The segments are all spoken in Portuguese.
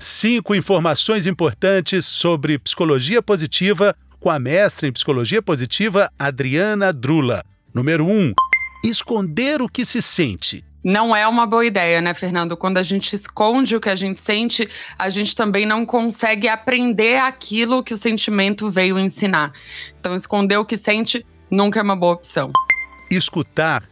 Cinco informações importantes sobre psicologia positiva com a mestra em psicologia positiva Adriana Drula. Número um, esconder o que se sente. Não é uma boa ideia, né, Fernando? Quando a gente esconde o que a gente sente, a gente também não consegue aprender aquilo que o sentimento veio ensinar. Então, esconder o que sente nunca é uma boa opção. Escutar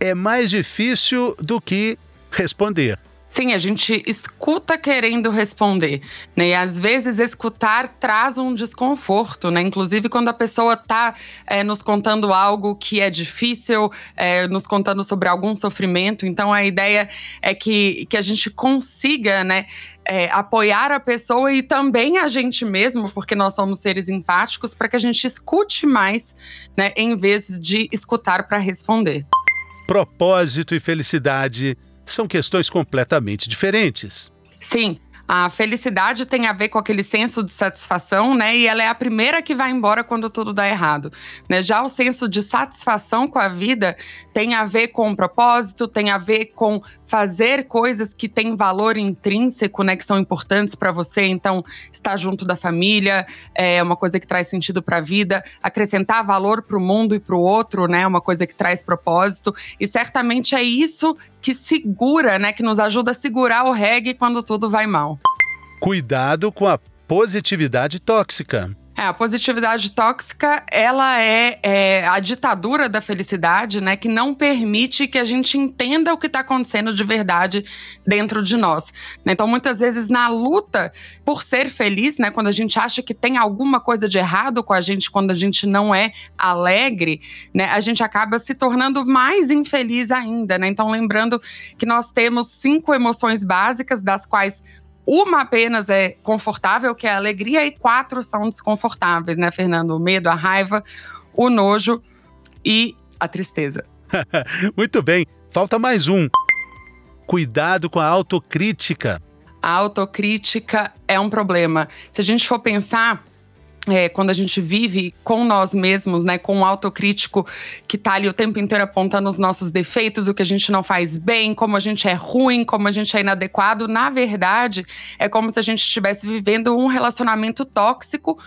é mais difícil do que responder. Sim, a gente escuta querendo responder, né? E às vezes escutar traz um desconforto, né? Inclusive quando a pessoa está é, nos contando algo que é difícil, é, nos contando sobre algum sofrimento. Então a ideia é que, que a gente consiga, né? É, apoiar a pessoa e também a gente mesmo, porque nós somos seres empáticos, para que a gente escute mais, né? Em vez de escutar para responder. Propósito e felicidade são questões completamente diferentes. Sim. A felicidade tem a ver com aquele senso de satisfação, né? E ela é a primeira que vai embora quando tudo dá errado. Né? Já o senso de satisfação com a vida tem a ver com o propósito, tem a ver com fazer coisas que têm valor intrínseco, né? Que são importantes para você. Então, estar junto da família é uma coisa que traz sentido para a vida. Acrescentar valor para o mundo e para o outro, né? É uma coisa que traz propósito. E certamente é isso que segura, né? Que nos ajuda a segurar o reggae quando tudo vai mal. Cuidado com a positividade tóxica. É, a positividade tóxica, ela é, é, a ditadura da felicidade, né? Que não permite que a gente entenda o que está acontecendo de verdade dentro de nós. Né? Então, muitas vezes, na luta por ser feliz, né? Quando a gente acha que tem alguma coisa de errado com a gente, quando a gente não é alegre, né? A gente acaba se tornando mais infeliz ainda, né? Então, lembrando que nós temos cinco emoções básicas, das quais uma apenas é confortável, que é a alegria, e quatro são desconfortáveis, né, Fernando? O medo, a raiva, o nojo e a tristeza. Muito bem. Falta mais um. Cuidado com a autocrítica. A autocrítica é um problema. Se a gente for pensar, é, quando a gente vive com nós mesmos, né, com um autocrítico que tá ali o tempo inteiro apontando os nossos defeitos, o que a gente não faz bem, como a gente é ruim, como a gente é inadequado, na verdade, é como se a gente estivesse vivendo um relacionamento tóxico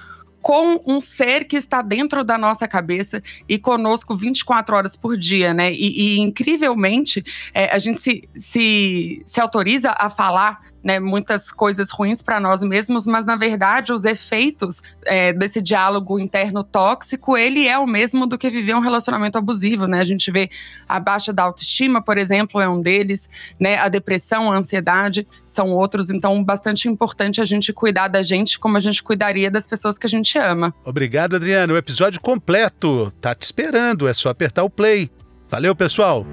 com um ser que está dentro da nossa cabeça e conosco 24 horas por dia, né? E, e incrivelmente, é, a gente se, se, se autoriza a falar né, muitas coisas ruins para nós mesmos, mas na verdade os efeitos é, desse diálogo interno tóxico, ele é o mesmo do que viver um relacionamento abusivo, né? A gente vê a baixa da autoestima, por exemplo, é um deles, né? A depressão, a ansiedade são outros, então bastante importante a gente cuidar da gente como a gente cuidaria das pessoas que a gente ama. Obrigado, Adriano. O episódio completo tá te esperando, é só apertar o play. Valeu, pessoal.